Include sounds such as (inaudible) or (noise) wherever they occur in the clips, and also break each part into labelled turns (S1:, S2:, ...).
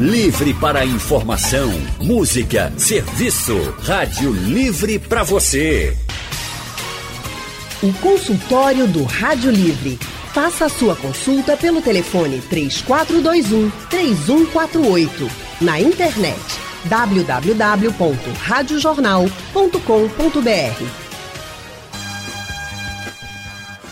S1: Livre para informação, música, serviço. Rádio Livre para você.
S2: O consultório do Rádio Livre. Faça a sua consulta pelo telefone 3421 3148. Na internet www.radiojornal.com.br.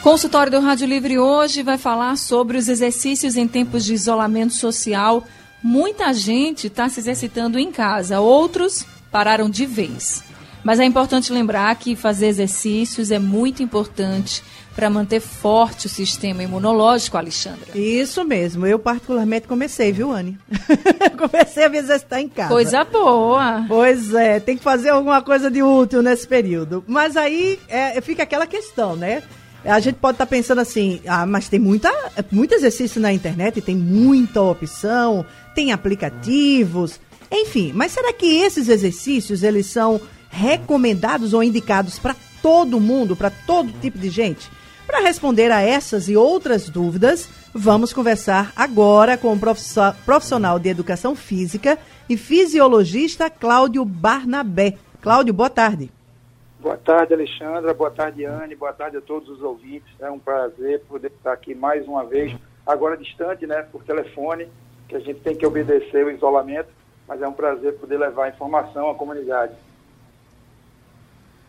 S3: Consultório do Rádio Livre hoje vai falar sobre os exercícios em tempos de isolamento social Muita gente está se exercitando em casa, outros pararam de vez. Mas é importante lembrar que fazer exercícios é muito importante para manter forte o sistema imunológico, Alexandra.
S4: Isso mesmo. Eu particularmente comecei, viu, Anne? (laughs) comecei a me exercitar em casa.
S3: Coisa boa.
S4: Pois é, tem que fazer alguma coisa de útil nesse período. Mas aí é, fica aquela questão, né? A gente pode estar tá pensando assim, ah, mas tem muita, muito exercício na internet, tem muita opção, tem aplicativos, enfim. Mas será que esses exercícios eles são recomendados ou indicados para todo mundo, para todo tipo de gente? Para responder a essas e outras dúvidas, vamos conversar agora com o profissional de educação física e fisiologista Cláudio Barnabé. Cláudio, boa tarde.
S5: Boa tarde, Alexandra. Boa tarde, Anne. Boa tarde a todos os ouvintes. É um prazer poder estar aqui mais uma vez, agora distante, né, por telefone, que a gente tem que obedecer o isolamento, mas é um prazer poder levar informação à comunidade.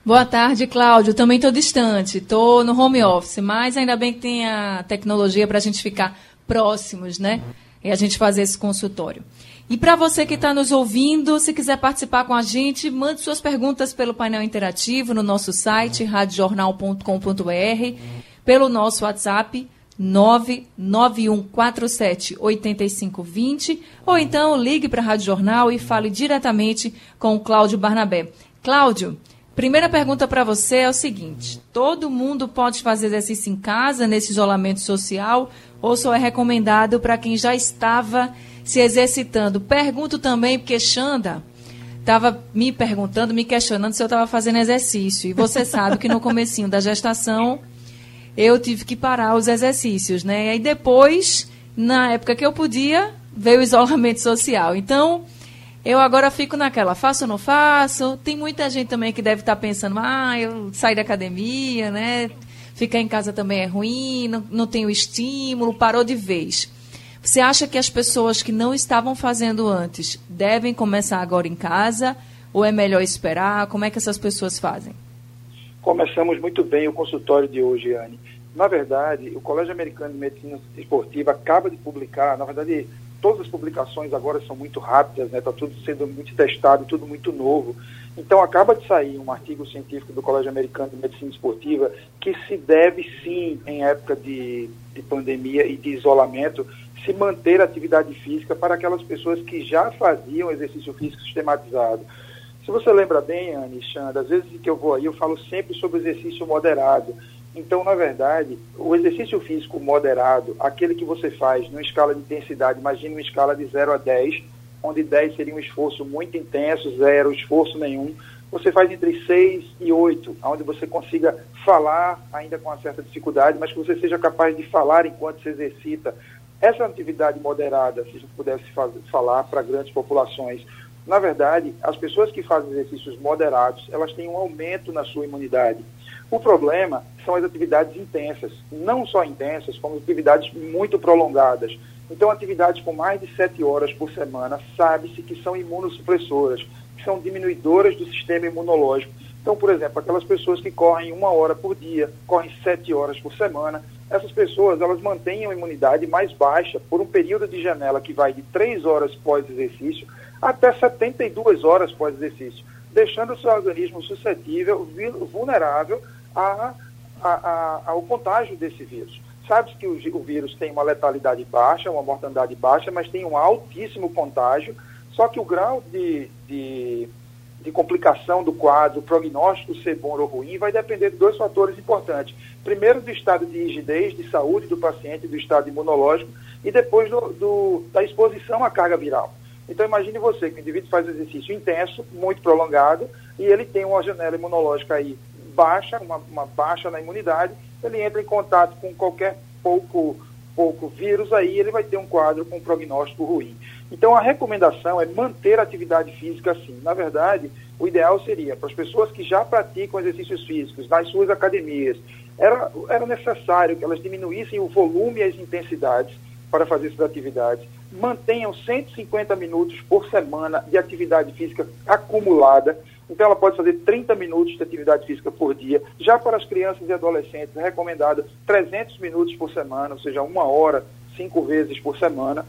S3: Boa tarde, Cláudio. Também estou distante, estou no home office, mas ainda bem que tem a tecnologia para a gente ficar próximos, né? E a gente fazer esse consultório. E para você que está nos ouvindo, se quiser participar com a gente, mande suas perguntas pelo painel interativo no nosso site, radiojornal.com.br, pelo nosso WhatsApp 991478520 ou então ligue para a Rádio Jornal e fale diretamente com o Cláudio Barnabé. Cláudio, primeira pergunta para você é o seguinte: todo mundo pode fazer exercício em casa nesse isolamento social ou só é recomendado para quem já estava se exercitando? Pergunto também porque Xanda estava me perguntando, me questionando se eu estava fazendo exercício. E você (laughs) sabe que no comecinho da gestação eu tive que parar os exercícios, né? E aí depois, na época que eu podia, veio o isolamento social. Então, eu agora fico naquela, faço ou não faço? Tem muita gente também que deve estar pensando, ah, eu saí da academia, né? Ficar em casa também é ruim, não, não tenho estímulo, parou de vez. Você acha que as pessoas que não estavam fazendo antes devem começar agora em casa? Ou é melhor esperar? Como é que essas pessoas fazem?
S5: Começamos muito bem o consultório de hoje, Anne. Na verdade, o Colégio Americano de Medicina Esportiva acaba de publicar, na verdade, todas as publicações agora são muito rápidas, né? Está tudo sendo muito testado, tudo muito novo. Então, acaba de sair um artigo científico do Colégio Americano de Medicina Esportiva que se deve, sim, em época de, de pandemia e de isolamento, se manter a atividade física para aquelas pessoas que já faziam exercício físico sistematizado. Se você lembra bem, Anne Xanda, às vezes que eu vou aí, eu falo sempre sobre exercício moderado. Então, na verdade, o exercício físico moderado, aquele que você faz numa escala de intensidade, imagine uma escala de 0 a 10, onde 10 seria um esforço muito intenso, 0 esforço nenhum, você faz entre 6 e 8, onde você consiga falar, ainda com uma certa dificuldade, mas que você seja capaz de falar enquanto se exercita. Essa atividade moderada, se a gente pudesse fazer, falar para grandes populações, na verdade, as pessoas que fazem exercícios moderados, elas têm um aumento na sua imunidade. O problema são as atividades intensas, não só intensas, como atividades muito prolongadas. Então, atividades com mais de sete horas por semana, sabe-se que são imunossupressoras, que são diminuidoras do sistema imunológico. Então, por exemplo, aquelas pessoas que correm uma hora por dia, correm sete horas por semana, essas pessoas elas mantêm a imunidade mais baixa por um período de janela que vai de três horas pós-exercício até 72 horas pós-exercício, deixando o seu organismo suscetível, vulnerável a, a, a, ao contágio desse vírus. Sabe-se que o, o vírus tem uma letalidade baixa, uma mortandade baixa, mas tem um altíssimo contágio, só que o grau de, de, de complicação do quadro, o prognóstico ser bom ou ruim, vai depender de dois fatores importantes. Primeiro, do estado de rigidez, de saúde do paciente, do estado imunológico, e depois do, do, da exposição à carga viral. Então imagine você que o indivíduo faz exercício intenso, muito prolongado, e ele tem uma janela imunológica aí baixa, uma, uma baixa na imunidade, ele entra em contato com qualquer pouco pouco vírus, aí ele vai ter um quadro com prognóstico ruim. Então, a recomendação é manter a atividade física assim. Na verdade, o ideal seria para as pessoas que já praticam exercícios físicos nas suas academias, era, era necessário que elas diminuíssem o volume e as intensidades para fazer essas atividades. Mantenham 150 minutos por semana de atividade física acumulada. Então, ela pode fazer 30 minutos de atividade física por dia. Já para as crianças e adolescentes, é recomendado 300 minutos por semana, ou seja, uma hora, cinco vezes por semana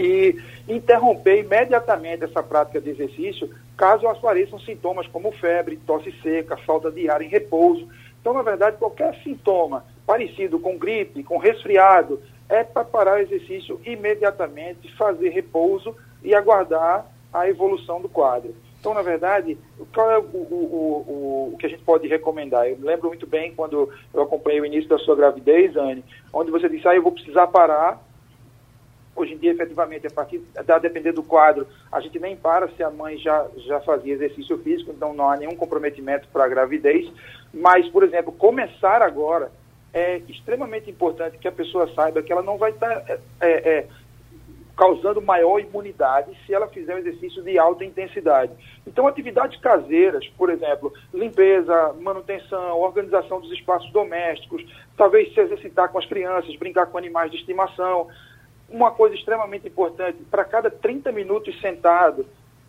S5: e interromper imediatamente essa prática de exercício caso apareçam sintomas como febre, tosse seca, falta de ar em repouso. Então, na verdade, qualquer sintoma parecido com gripe, com resfriado, é para parar o exercício imediatamente, fazer repouso e aguardar a evolução do quadro. Então, na verdade, qual é o, o, o, o, que a gente pode recomendar? Eu lembro muito bem quando eu acompanhei o início da sua gravidez, Anne, onde você disse, ah, eu vou precisar parar Hoje em dia, efetivamente, a partir da depender do quadro, a gente nem para se a mãe já, já fazia exercício físico, então não há nenhum comprometimento para a gravidez. Mas, por exemplo, começar agora é extremamente importante que a pessoa saiba que ela não vai estar é, é, é causando maior imunidade se ela fizer um exercício de alta intensidade. Então, atividades caseiras, por exemplo, limpeza, manutenção, organização dos espaços domésticos, talvez se exercitar com as crianças, brincar com animais de estimação, uma coisa extremamente importante, para cada 30 minutos sentado,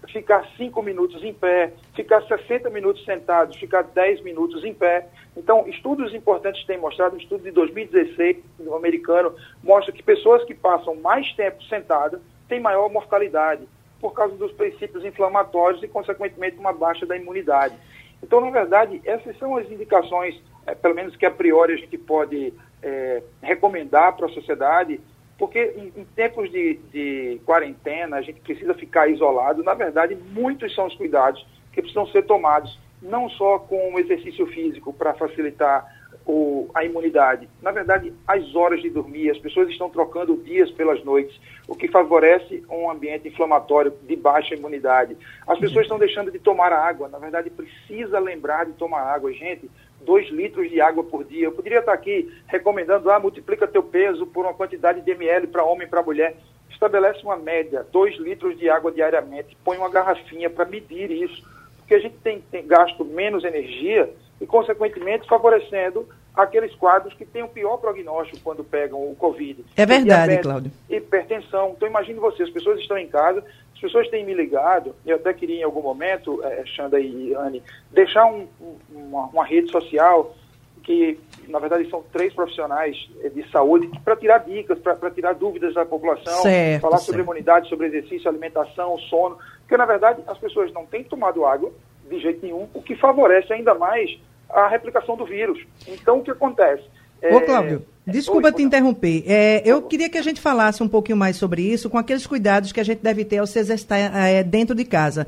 S5: ficar 5 minutos em pé, ficar 60 minutos sentados, ficar 10 minutos em pé. Então, estudos importantes têm mostrado, um estudo de 2016 do americano mostra que pessoas que passam mais tempo sentadas têm maior mortalidade por causa dos princípios inflamatórios e, consequentemente, uma baixa da imunidade. Então, na verdade, essas são as indicações, é, pelo menos que a priori a gente pode é, recomendar para a sociedade porque em, em tempos de, de, quarentena a gente precisa ficar isolado. Na verdade, muitos são os cuidados que precisam ser tomados, não só com o exercício físico para facilitar o, a imunidade. Na verdade, as horas de dormir, as pessoas estão trocando dias pelas noites, o que favorece um ambiente inflamatório de baixa imunidade. As pessoas estão deixando de tomar água. Na verdade, precisa lembrar de tomar água. Gente, 2 litros de água por dia. Eu poderia estar aqui recomendando, ah, multiplica teu peso por uma quantidade de ml para homem e para mulher. Estabelece uma média, 2 litros de água diariamente, põe uma garrafinha para medir isso, porque a gente tem, tem gasto menos energia e, consequentemente, favorecendo aqueles quadros que têm o pior prognóstico quando pegam o Covid.
S4: É verdade, Cláudio.
S5: Hipertensão. Então, imagine você, as pessoas estão em casa, as pessoas têm me ligado, eu até queria em algum momento, é, Xanda e Anne, deixar um, uma, uma, rede social que, na verdade, são três profissionais de saúde para tirar dicas, para tirar dúvidas da população,
S4: certo,
S5: falar
S4: certo.
S5: sobre imunidade, sobre exercício, alimentação, sono, porque, na verdade, as pessoas não têm tomado água de jeito nenhum, o que favorece ainda mais a replicação do vírus. Então, o que acontece?
S4: Ô, é, Cláudio, é, desculpa Oi, te interromper. É, eu queria que a gente falasse um pouquinho mais sobre isso, com aqueles cuidados que a gente deve ter ao se exercitar é, dentro de casa.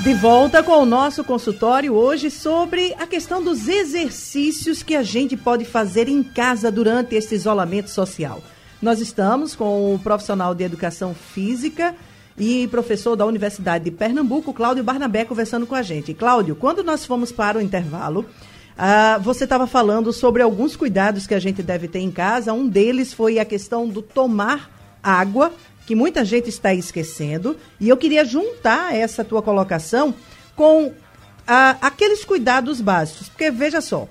S4: De volta com o nosso consultório hoje sobre a questão dos exercícios que a gente pode fazer em casa durante esse isolamento social. Nós estamos com o profissional de educação física e professor da Universidade de Pernambuco, Cláudio Barnabé, conversando com a gente. Cláudio, quando nós fomos para o intervalo, ah, você estava falando sobre alguns cuidados que a gente deve ter em casa. Um deles foi a questão do tomar água, que muita gente está esquecendo. E eu queria juntar essa tua colocação com ah, aqueles cuidados básicos. Porque veja só,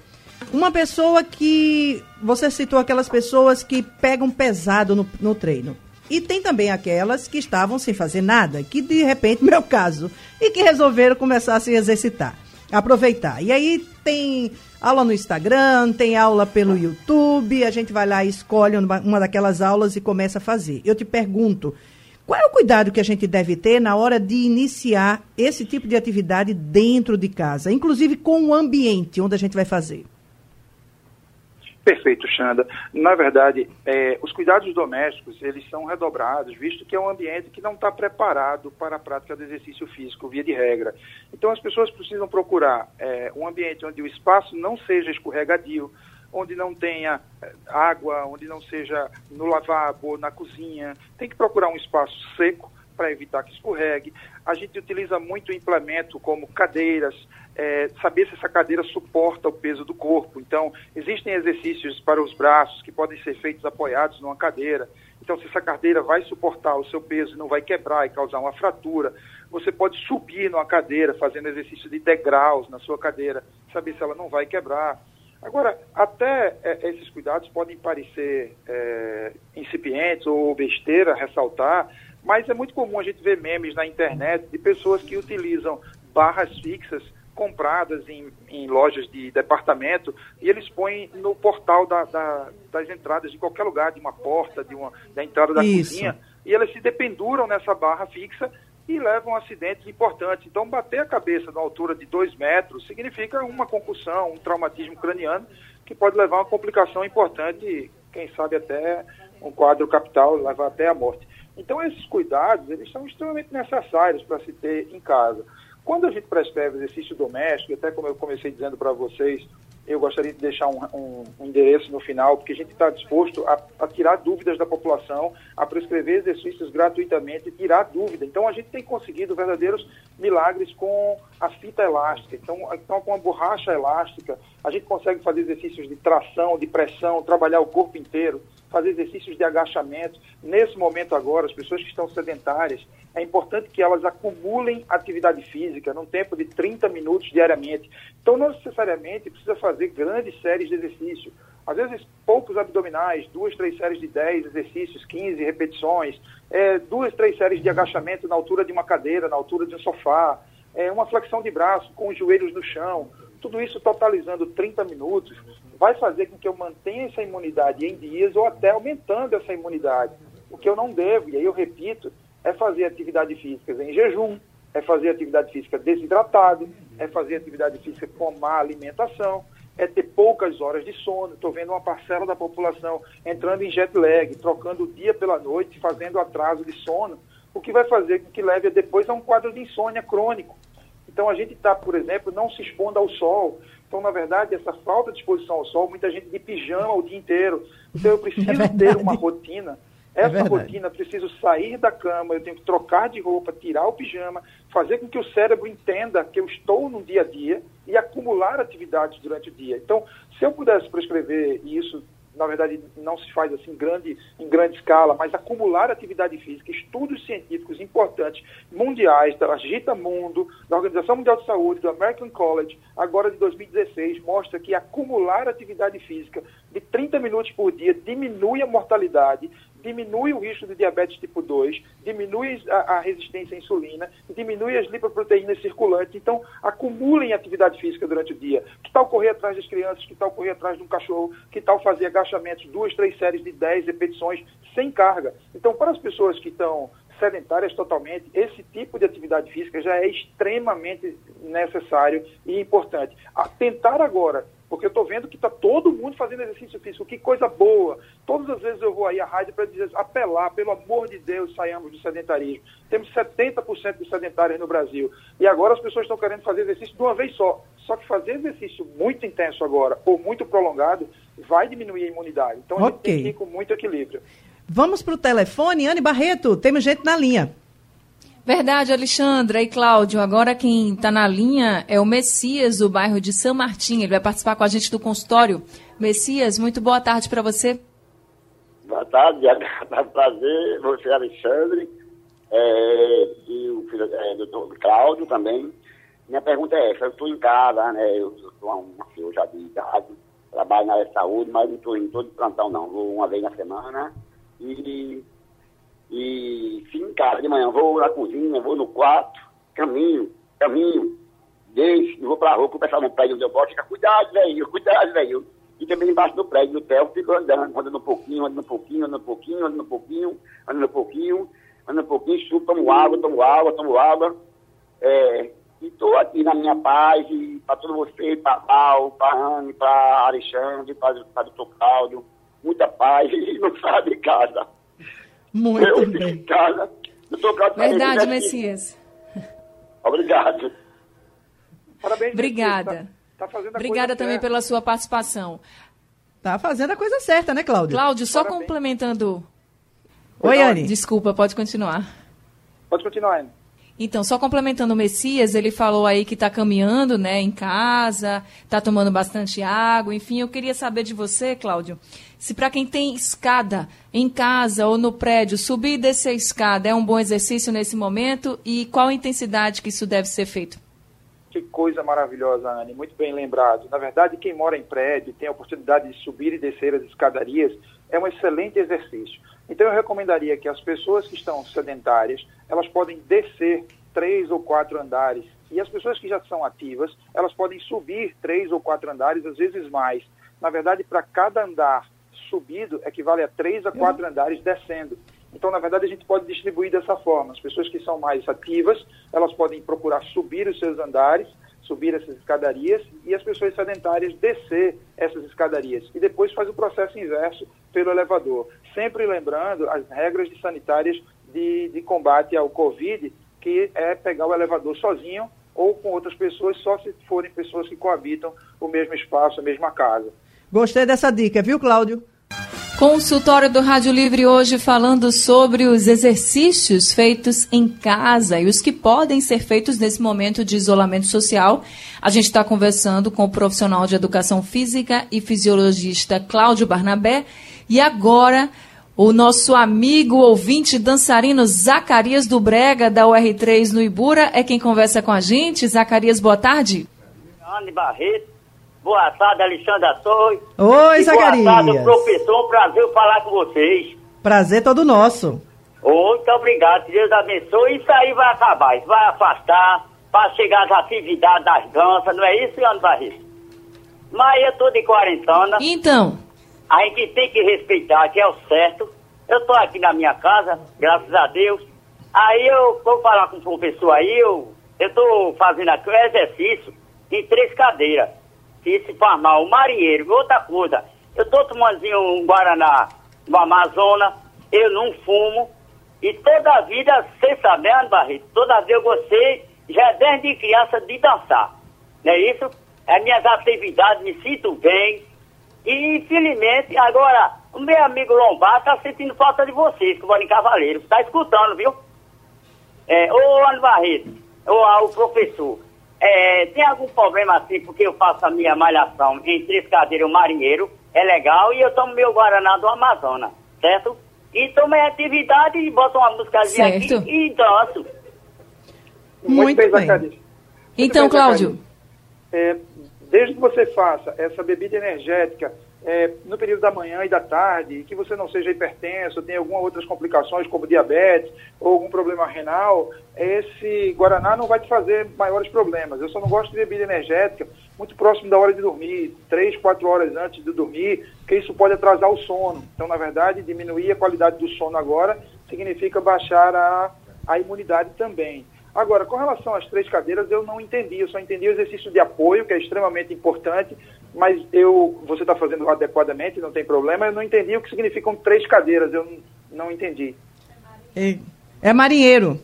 S4: uma pessoa que. Você citou aquelas pessoas que pegam pesado no, no treino. E tem também aquelas que estavam sem fazer nada, que de repente, (laughs) meu caso, e que resolveram começar a se exercitar, aproveitar. E aí tem aula no Instagram, tem aula pelo YouTube, a gente vai lá escolhe uma daquelas aulas e começa a fazer. Eu te pergunto, qual é o cuidado que a gente deve ter na hora de iniciar esse tipo de atividade dentro de casa, inclusive com o ambiente onde a gente vai fazer?
S5: Perfeito, Xanda. Na verdade, é, os cuidados domésticos, eles são redobrados, visto que é um ambiente que não está preparado para a prática do exercício físico, via de regra. Então, as pessoas precisam procurar é, um ambiente onde o espaço não seja escorregadio, onde não tenha é, água, onde não seja no lavabo, na cozinha. Tem que procurar um espaço seco, para evitar que escorregue. A gente utiliza muito implemento como cadeiras, é, saber se essa cadeira suporta o peso do corpo. Então, existem exercícios para os braços que podem ser feitos apoiados numa cadeira. Então, se essa cadeira vai suportar o seu peso e não vai quebrar e causar uma fratura, você pode subir numa cadeira, fazendo exercício de degraus na sua cadeira, saber se ela não vai quebrar. Agora, até é, esses cuidados podem parecer é, incipientes ou besteira ressaltar, mas é muito comum a gente ver memes na internet de pessoas que utilizam barras fixas compradas em, em, lojas de departamento e eles põem no portal da, da, das entradas de qualquer lugar, de uma porta, de uma, da entrada da Isso. cozinha, e elas se dependuram nessa barra fixa e levam acidentes importantes. Então, bater a cabeça na altura de dois metros significa uma concussão, um traumatismo craniano, que pode levar a uma complicação importante, quem sabe até um quadro capital, levar até a morte. Então, esses cuidados, eles são extremamente necessários para se ter em casa. Quando a gente prescreve exercício doméstico, até como eu comecei dizendo para vocês, eu gostaria de deixar um, um, um, endereço no final, porque a gente está disposto a, a, tirar dúvidas da população, a prescrever exercícios gratuitamente tirar dúvida. Então, a gente tem conseguido verdadeiros milagres com a fita elástica. Então, então, com a borracha elástica, a gente consegue fazer exercícios de tração, de pressão, trabalhar o corpo inteiro fazer exercícios de agachamento. Nesse momento agora, as pessoas que estão sedentárias, é importante que elas acumulem atividade física num tempo de 30 minutos diariamente. Então, não necessariamente precisa fazer grandes séries de exercício. Às vezes, poucos abdominais, duas, três séries de 10 exercícios, 15 repetições, é, duas, três séries de agachamento na altura de uma cadeira, na altura de um sofá, é, uma flexão de braço com os joelhos no chão. Tudo isso totalizando 30 minutos vai fazer com que eu mantenha essa imunidade em dias ou até aumentando essa imunidade. O que eu não devo, e aí eu repito, é fazer atividade física em jejum, é fazer atividade física desidratado, é fazer atividade física com má alimentação, é ter poucas horas de sono. Estou vendo uma parcela da população entrando em jet lag, trocando o dia pela noite, fazendo atraso de sono, o que vai fazer com que leve depois a um quadro de insônia crônico. Então a gente está, por exemplo, não se expondo ao sol. Então, na verdade, essa falta de exposição ao sol, muita gente de pijama o dia inteiro. Então eu (laughs) preciso é ter uma rotina. É essa é rotina, preciso sair da cama, eu tenho que trocar de roupa, tirar o pijama, fazer com que o cérebro entenda que eu estou no dia a dia e acumular atividades durante o dia. Então, se eu pudesse prescrever isso na verdade não se faz assim grande, em grande escala, mas acumular atividade física, estudos científicos importantes, mundiais, da Agita Mundo, da Organização Mundial de Saúde, do American College, agora de 2016, mostra que acumular atividade física de 30 minutos por dia diminui a mortalidade, diminui o risco de diabetes tipo 2, diminui a, a, resistência à insulina, diminui as lipoproteínas circulantes. Então, acumulem atividade física durante o dia. Que tal correr atrás das crianças? Que tal correr atrás de um cachorro? Que tal fazer agachamentos, duas, três séries de 10 repetições sem carga? Então, para as pessoas que estão sedentárias totalmente, esse tipo de atividade física já é extremamente necessário e importante. A tentar agora porque eu estou vendo que está todo mundo fazendo exercício físico. Que coisa boa. Todas as vezes eu vou aí à rádio para dizer, apelar, pelo amor de Deus, saiamos do sedentarismo. Temos 70% de sedentários no Brasil. E agora as pessoas estão querendo fazer exercício de uma vez só. Só que fazer exercício muito intenso agora, ou muito prolongado, vai diminuir a imunidade. Então a okay. gente tem que ir com muito equilíbrio.
S4: Vamos para o telefone. Anne Barreto, temos gente na linha.
S3: Verdade, Alexandra e Cláudio. Agora quem está na linha é o Messias, do bairro de São Martim. Ele vai participar com a gente do consultório. Messias, muito boa tarde para você.
S6: Boa tarde, (laughs) é um prazer. Você, Alexandre, é, e o filho é, doutor Cláudio também. Minha pergunta é essa, eu estou em casa, né? Eu sou uma senhora já de idade, trabalho na área de saúde, mas não estou em todo plantão não. Vou uma vez na semana e e fico em casa de manhã, vou na cozinha, vou no quarto, caminho, caminho, deixo, vou pra rua, pessoal no prédio onde eu gosto, fica, cuidado, velho, cuidado, velho. E também embaixo do prédio, do hotel, fico andando, andando um pouquinho, andando um pouquinho, andando um pouquinho, andando um pouquinho, andando um pouquinho, andando um pouquinho, subo, tomo água, tomo água, tomo água. É, e estou aqui na minha paz, para todos vocês, para Val, para Anne, para Alexandre, para o doutor Cláudio, muita paz, (laughs) e não sai de casa.
S4: Muito eu bem. Casa,
S3: Verdade, Messias.
S6: Obrigado.
S3: Parabéns, Obrigada. Tá, tá Obrigada também certa. pela sua participação.
S4: Tá fazendo a coisa certa, né, Cláudio?
S3: Cláudio, só Parabéns. complementando.
S4: Oi, Anne.
S3: Desculpa, pode continuar.
S5: Pode continuar, Ana.
S3: Então, só complementando o Messias, ele falou aí que está caminhando né, em casa, está tomando bastante água, enfim, eu queria saber de você, Cláudio, se para quem tem escada em casa ou no prédio, subir e descer a escada é um bom exercício nesse momento e qual a intensidade que isso deve ser feito?
S5: Que coisa maravilhosa, Anne, muito bem lembrado. Na verdade, quem mora em prédio tem a oportunidade de subir e descer as escadarias, é um excelente exercício. Então eu recomendaria que as pessoas que estão sedentárias, elas podem descer três ou quatro andares. E as pessoas que já são ativas, elas podem subir três ou quatro andares, às vezes mais. Na verdade, para cada andar subido, equivale a três a quatro andares descendo. Então, na verdade, a gente pode distribuir dessa forma. As pessoas que são mais ativas, elas podem procurar subir os seus andares, subir essas escadarias, e as pessoas sedentárias descer essas escadarias. E depois faz o processo inverso pelo elevador. Sempre lembrando as regras sanitárias de, de combate ao Covid, que é pegar o elevador sozinho ou com outras pessoas, só se forem pessoas que coabitam o mesmo espaço, a mesma casa.
S4: Gostei dessa dica, viu, Cláudio?
S3: Consultório do Rádio Livre hoje falando sobre os exercícios feitos em casa e os que podem ser feitos nesse momento de isolamento social. A gente está conversando com o profissional de educação física e fisiologista Cláudio Barnabé. E agora, o nosso amigo ouvinte dançarino Zacarias do Brega, da UR3 no Ibura, é quem conversa com a gente. Zacarias, boa tarde.
S7: Anne Barreto. Boa tarde, Alexandra Torres.
S4: Oi, Zacarias.
S7: Boa tarde, professor. Um prazer falar com vocês.
S4: Prazer todo nosso.
S7: Muito obrigado. Que Deus abençoe. Isso aí vai acabar. Isso vai afastar para chegar às atividades das danças. Não é isso, Anne Barreto? Mas eu tô de quarentena.
S3: Então?
S7: A gente tem que respeitar, que é o certo. Eu tô aqui na minha casa, graças a Deus. Aí eu vou falar com o professor aí, eu, eu tô fazendo aqui um exercício em três cadeiras se se farmar o marinheiro, outra coisa, eu tô tomando um Guaraná no Amazonas, eu não fumo, e toda a vida, você sabe, né, Barreto? Toda vida eu gostei, já desde criança, de dançar. Não é isso? É minhas atividades, me sinto bem. E, infelizmente, agora, o meu amigo Lombar tá sentindo falta de vocês, que mora em Cavaleiro. Tá escutando, viu? É, ô, Ano Barreto, ô, o professor, é, tem algum problema assim, porque eu faço a minha malhação em três cadeiras, o marinheiro, é legal, e eu tomo meu Guaraná do Amazonas, certo? E tomo a atividade e boto uma músicazinha aqui e danço.
S3: Muito, Muito bem. bem. Então, bem, Cláudio.
S5: É, desde que você faça essa bebida energética é, no período da manhã e da tarde, que você não seja hipertenso, tenha algumas outras complicações como diabetes ou algum problema renal, esse Guaraná não vai te fazer maiores problemas. Eu só não gosto de bebida energética muito próximo da hora de dormir, três, quatro horas antes de dormir, porque isso pode atrasar o sono. Então, na verdade, diminuir a qualidade do sono agora significa baixar a, a imunidade também. Agora, com relação às três cadeiras, eu não entendi. Eu só entendi o exercício de apoio, que é extremamente importante, mas eu, você está fazendo adequadamente, não tem problema. Eu não entendi o que significam três cadeiras. Eu não, não entendi.
S4: É, é marinheiro.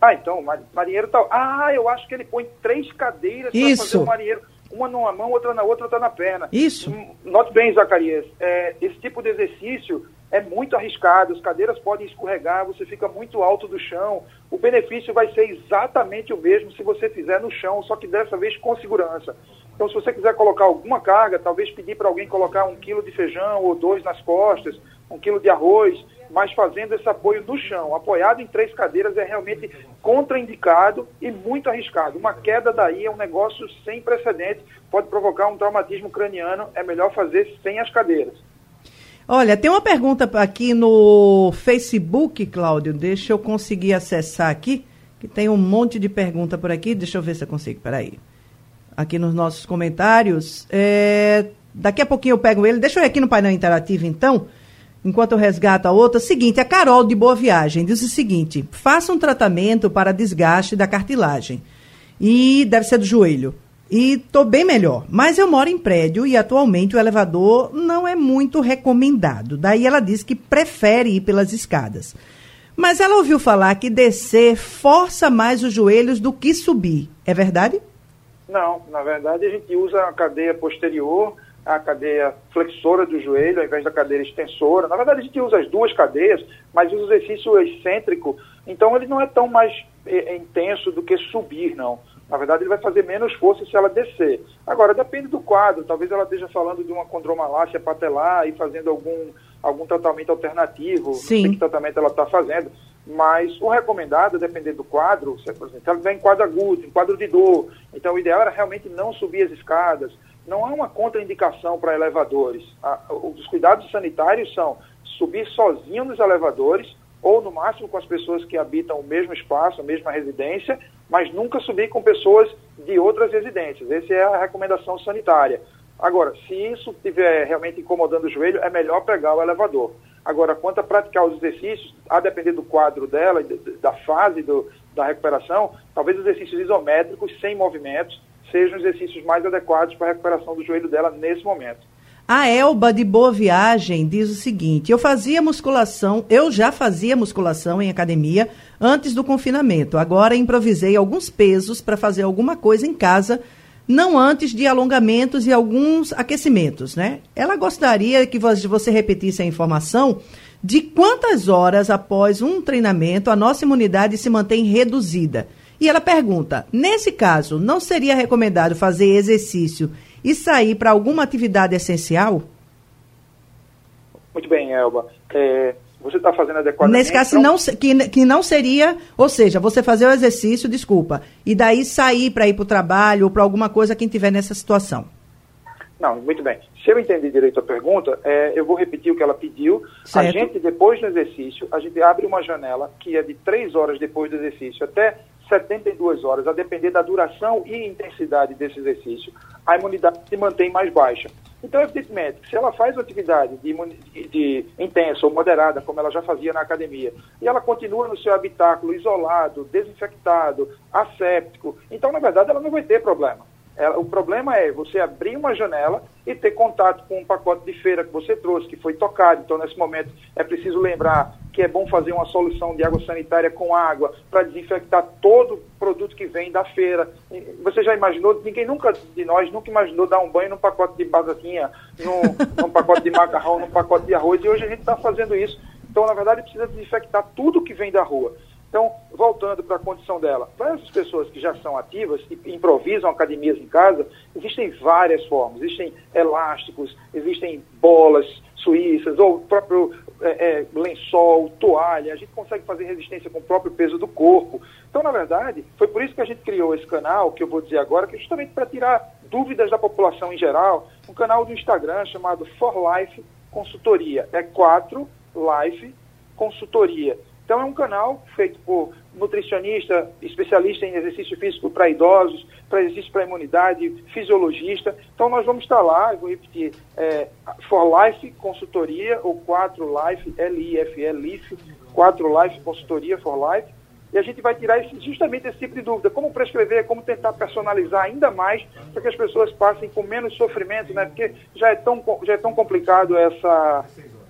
S5: Ah, então, marinheiro tal. Tá... Ah, eu acho que ele põe três cadeiras para fazer o marinheiro. Uma numa mão, outra na outra, outra na perna.
S4: Isso.
S5: Hum, note bem, Zacarias. É, esse tipo de exercício é muito arriscado, as cadeiras podem escorregar, você fica muito alto do chão. O benefício vai ser exatamente o mesmo se você fizer no chão, só que dessa vez com segurança. Então, se você quiser colocar alguma carga, talvez pedir para alguém colocar um quilo de feijão ou dois nas costas, um quilo de arroz, mas fazendo esse apoio no chão, apoiado em três cadeiras, é realmente contraindicado e muito arriscado. Uma queda daí é um negócio sem precedente, pode provocar um traumatismo craniano, é melhor fazer sem as cadeiras.
S4: Olha, tem uma pergunta aqui no Facebook, Cláudio. Deixa eu conseguir acessar aqui, que tem um monte de pergunta por aqui. Deixa eu ver se eu consigo. Peraí. Aqui nos nossos comentários. É, daqui a pouquinho eu pego ele. Deixa eu ir aqui no painel interativo, então, enquanto eu resgato a outra. Seguinte, a Carol de Boa Viagem diz o seguinte: faça um tratamento para desgaste da cartilagem. E deve ser do joelho e estou bem melhor. Mas eu moro em prédio e atualmente o elevador não é muito recomendado. Daí ela diz que prefere ir pelas escadas. Mas ela ouviu falar que descer força mais os joelhos do que subir. É verdade?
S5: Não, na verdade a gente usa a cadeia posterior a cadeia flexora do joelho ao invés da cadeira extensora. Na verdade, a gente usa as duas cadeias, mas usa o exercício excêntrico, então ele não é tão mais é, é intenso do que subir, não. Na verdade, ele vai fazer menos força se ela descer. Agora, depende do quadro. Talvez ela esteja falando de uma condromalácia patelar e fazendo algum, algum tratamento alternativo.
S4: Sim.
S5: Não sei que tratamento ela está fazendo. Mas o recomendado, dependendo do quadro, se, por exemplo, ela vem em quadro agudo, em quadro de dor. Então, o ideal era realmente não subir as escadas. Não há uma contraindicação para elevadores. os cuidados sanitários são subir sozinho nos elevadores ou no máximo com as pessoas que habitam o mesmo espaço, a mesma residência, mas nunca subir com pessoas de outras residências. Essa é a recomendação sanitária. Agora, se isso estiver realmente incomodando o joelho, é melhor pegar o elevador. Agora, quanto a praticar os exercícios, a depender do quadro dela, da fase do, da recuperação, talvez exercícios isométricos, sem movimentos, sejam os exercícios mais adequados para a recuperação do joelho dela nesse momento.
S4: A Elba de Boa Viagem diz o seguinte: eu fazia musculação, eu já fazia musculação em academia antes do confinamento. Agora improvisei alguns pesos para fazer alguma coisa em casa, não antes de alongamentos e alguns aquecimentos, né? Ela gostaria que você repetisse a informação de quantas horas após um treinamento a nossa imunidade se mantém reduzida. E ela pergunta: nesse caso, não seria recomendado fazer exercício e sair para alguma atividade essencial?
S5: Muito bem, Elba. É, você está fazendo adequadamente...
S4: Nesse caso, não, que, que não seria, ou seja, você fazer o exercício, desculpa, e daí sair para ir para o trabalho ou para alguma coisa quem tiver nessa situação.
S5: Não, muito bem. Se eu entendi direito a pergunta, é, eu vou repetir o que ela pediu. Certo. A gente, depois do exercício, a gente abre uma janela que é de três horas depois do exercício até 72 horas, a depender da duração e intensidade desse exercício, a imunidade se mantém mais baixa. Então, evidentemente, se ela faz atividade de, de, de, intensa ou moderada, como ela já fazia na academia, e ela continua no seu habitáculo isolado, desinfectado, asséptico, então, na verdade, ela não vai ter problema. Ela, o problema é você abrir uma janela e ter contato com um pacote de feira que você trouxe, que foi tocado. Então, nesse momento, é preciso lembrar que é bom fazer uma solução de água sanitária com água para desinfectar todo produto que vem da feira. Você já imaginou? Ninguém nunca de nós nunca imaginou dar um banho num pacote de batatinha, num, (laughs) num pacote de macarrão, num pacote de arroz. E hoje a gente está fazendo isso. Então, na verdade, precisa desinfectar tudo que vem da rua. Então, voltando para a condição dela, para essas pessoas que já são ativas e improvisam academias em casa, existem várias formas. Existem elásticos, existem bolas suíças, ou próprio é, é, lençol, toalha. A gente consegue fazer resistência com o próprio peso do corpo. Então, na verdade, foi por isso que a gente criou esse canal, que eu vou dizer agora, que é justamente para tirar dúvidas da população em geral. Um canal do Instagram chamado For Life Consultoria. É 4 Life Consultoria. Então é um canal feito por nutricionista, especialista em exercício físico para idosos, para exercício para imunidade, fisiologista. Então nós vamos estar lá, vou repetir, é, For Life Consultoria, ou 4 Life, L-I-F-E, LIF, 4 Life Consultoria For Life, e a gente vai tirar esse, justamente esse tipo de dúvida, como prescrever, como tentar personalizar ainda mais, para que as pessoas passem com menos sofrimento, né? Porque já é tão, já é tão complicado essa,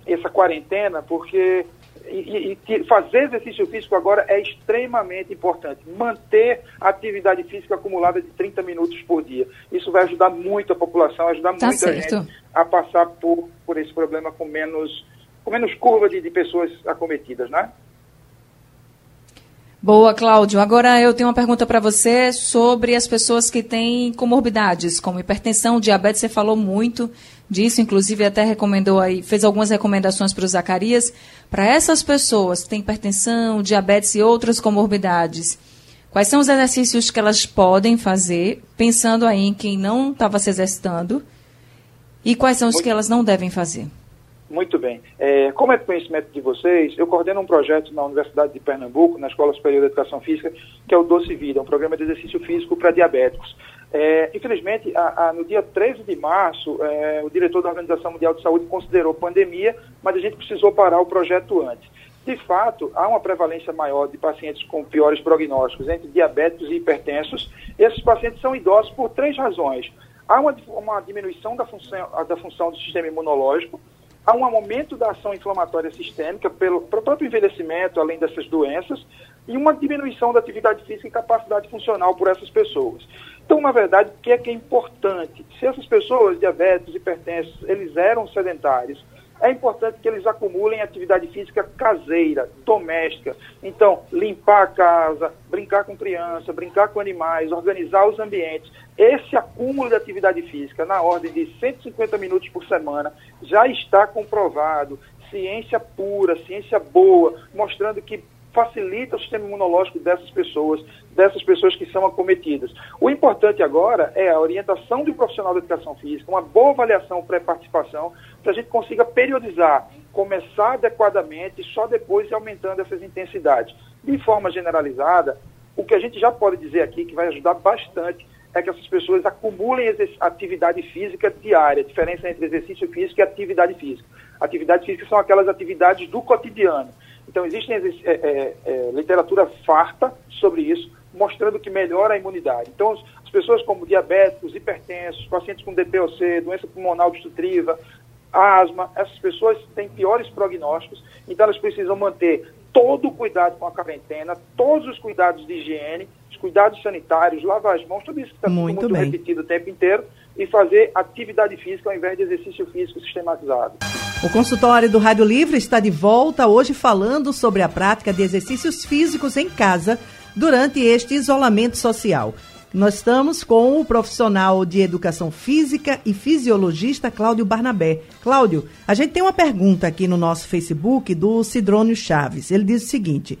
S5: essa quarentena, porque e, e, fazer exercício físico agora é extremamente importante. Manter atividade física acumulada de 30 minutos por dia. Isso vai ajudar muito a população, ajudar tá muita certo. gente a passar por, por esse problema com menos, com menos curva de, de pessoas acometidas, né?
S3: Boa, Cláudio. Agora eu tenho uma pergunta para você sobre as pessoas que têm comorbidades, como hipertensão, diabetes. Você falou muito disso, inclusive até recomendou aí, fez algumas recomendações para o Zacarias. Para essas pessoas que têm hipertensão, diabetes e outras comorbidades, quais são os exercícios que elas podem fazer, pensando aí em quem não estava se exercitando, e quais são os que elas não devem fazer?
S5: Muito bem. É, como é conhecimento de vocês, eu coordeno um projeto na Universidade de Pernambuco, na Escola Superior de Educação Física, que é o Doce Vida, um programa de exercício físico para diabéticos. É, infelizmente, a, a, no dia 13 de março, é, o diretor da Organização Mundial de Saúde considerou pandemia, mas a gente precisou parar o projeto antes. De fato, há uma prevalência maior de pacientes com piores prognósticos entre diabéticos e hipertensos. Esses pacientes são idosos por três razões. Há uma, uma diminuição da função, da função do sistema imunológico, há um aumento da ação inflamatória sistêmica pelo, próprio envelhecimento, além dessas doenças, e uma diminuição da atividade física e capacidade funcional por essas pessoas. Então, na verdade, o que é que é importante? Se essas pessoas, diabéticos, hipertensos, eles eram sedentários, é importante que eles acumulem atividade física caseira, doméstica. Então, limpar a casa, brincar com criança, brincar com animais, organizar os ambientes. Esse acúmulo de atividade física, na ordem de 150 minutos por semana, já está comprovado. Ciência pura, ciência boa, mostrando que facilita o sistema imunológico dessas pessoas, dessas pessoas que são acometidas. O importante agora é a orientação do profissional da educação física, uma boa avaliação pré-participação, para a gente consiga periodizar, começar adequadamente e só depois ir aumentando essas intensidades. De forma generalizada, o que a gente já pode dizer aqui, que vai ajudar bastante, é que essas pessoas acumulem atividade física diária, a diferença entre exercício físico e atividade física. Atividade física são aquelas atividades do cotidiano. Então, existe é, é, é, literatura farta sobre isso, mostrando que melhora a imunidade. Então, as pessoas como diabéticos, hipertensos, pacientes com DPOC, doença pulmonar obstrutiva, asma, essas pessoas têm piores prognósticos, então elas precisam manter todo o cuidado com a quarentena, todos os cuidados de higiene, os cuidados sanitários, lavar as mãos, tudo isso que está muito, muito repetido o tempo inteiro, e fazer atividade física ao invés de exercício físico sistematizado.
S4: O consultório do Rádio Livre está de volta hoje falando sobre a prática de exercícios físicos em casa durante este isolamento social. Nós estamos com o profissional de educação física e fisiologista Cláudio Barnabé. Cláudio, a gente tem uma pergunta aqui no nosso Facebook do Cidrônio Chaves. Ele diz o seguinte: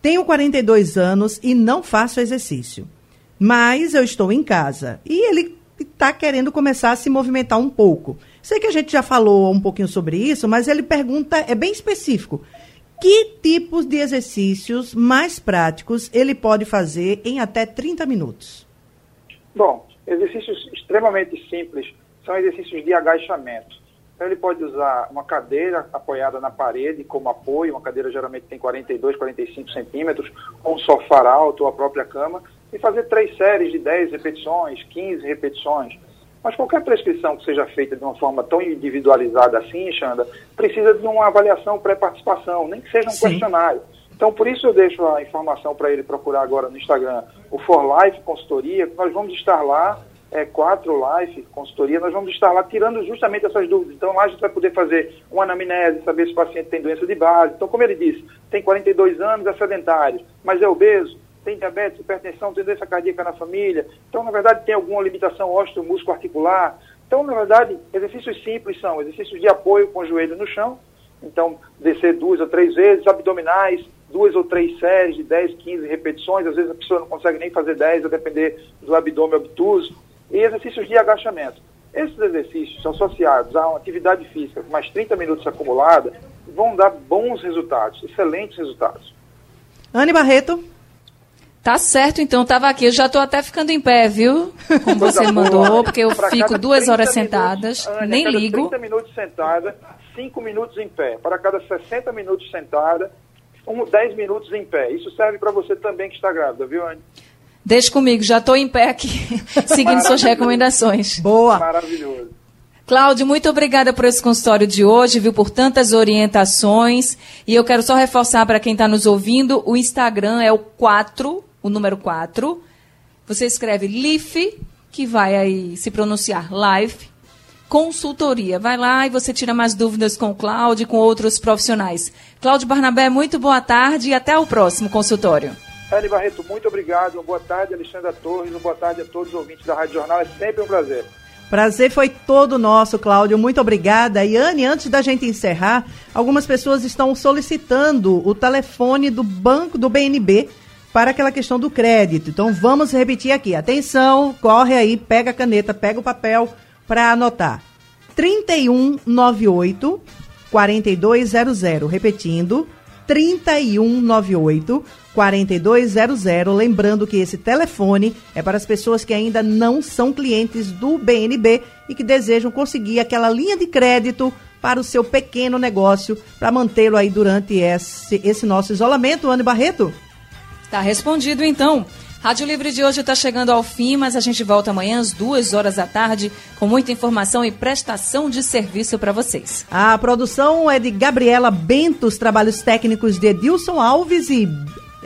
S4: Tenho 42 anos e não faço exercício, mas eu estou em casa. E ele está querendo começar a se movimentar um pouco. Sei que a gente já falou um pouquinho sobre isso, mas ele pergunta, é bem específico. Que tipos de exercícios mais práticos ele pode fazer em até 30 minutos?
S5: Bom, exercícios extremamente simples são exercícios de agachamento. Então, ele pode usar uma cadeira apoiada na parede como apoio, uma cadeira geralmente tem 42, 45 centímetros, ou um sofá alto ou a própria cama, e fazer três séries de 10 repetições, 15 repetições. Mas qualquer prescrição que seja feita de uma forma tão individualizada assim, Xanda, precisa de uma avaliação pré-participação, nem que seja um Sim. questionário. Então, por isso eu deixo a informação para ele procurar agora no Instagram o For Life Consultoria, nós vamos estar lá, é, quatro Life Consultoria, nós vamos estar lá tirando justamente essas dúvidas. Então, lá a gente vai poder fazer uma anamnese, saber se o paciente tem doença de base. Então, como ele disse, tem 42 anos, é sedentário, mas é obeso, tem diabetes, hipertensão, tem doença cardíaca na família. Então, na verdade, tem alguma limitação ósseo-músculo-articular. Então, na verdade, exercícios simples são exercícios de apoio com o joelho no chão. Então, descer duas ou três vezes, abdominais, duas ou três séries de 10, 15 repetições. Às vezes a pessoa não consegue nem fazer 10, a depender do abdômen obtuso. E exercícios de agachamento. Esses exercícios associados a uma atividade física com mais 30 minutos acumulada vão dar bons resultados, excelentes resultados.
S4: Anne Barreto.
S3: Tá certo, então, tava aqui. Eu já tô até ficando em pé, viu? Como você mandou, porque eu fico duas horas sentadas, minutos, nem
S5: cada
S3: ligo.
S5: 30 minutos sentada, 5 minutos em pé. Para cada 60 minutos sentada, um, 10 minutos em pé. Isso serve para você também que está grávida, viu, Anne?
S3: Deixa comigo, já estou em pé aqui, (laughs) seguindo suas recomendações.
S4: Boa.
S5: Maravilhoso.
S3: Cláudio, muito obrigada por esse consultório de hoje, viu, por tantas orientações. E eu quero só reforçar para quem está nos ouvindo, o Instagram é o 4, o número 4. Você escreve LIF, que vai aí se pronunciar live, consultoria. Vai lá e você tira mais dúvidas com o Cláudio e com outros profissionais. Cláudio Barnabé, muito boa tarde e até o próximo consultório.
S5: Eli Barreto, muito obrigado. Uma boa tarde, Alexandra Torres. Uma boa tarde a todos os ouvintes da Rádio Jornal. É sempre um prazer.
S4: Prazer foi todo nosso, Cláudio. Muito obrigada. E Anne, antes da gente encerrar, algumas pessoas estão solicitando o telefone do banco do BNB para aquela questão do crédito. Então vamos repetir aqui. Atenção, corre aí, pega a caneta, pega o papel para anotar. 3198 4200. Repetindo, 3198 4200. Lembrando que esse telefone é para as pessoas que ainda não são clientes do BNB e que desejam conseguir aquela linha de crédito para o seu pequeno negócio, para mantê-lo aí durante esse, esse nosso isolamento. Anne Barreto?
S3: Tá respondido então. Rádio Livre de hoje está chegando ao fim, mas a gente volta amanhã às duas horas da tarde com muita informação e prestação de serviço para vocês.
S4: A produção é de Gabriela Bento, os trabalhos técnicos de Edilson Alves e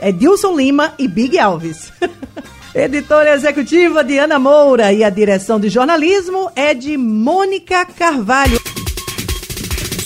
S4: Edilson Lima e Big Alves. (laughs) Editora executiva de Ana Moura e a direção de jornalismo é de Mônica Carvalho.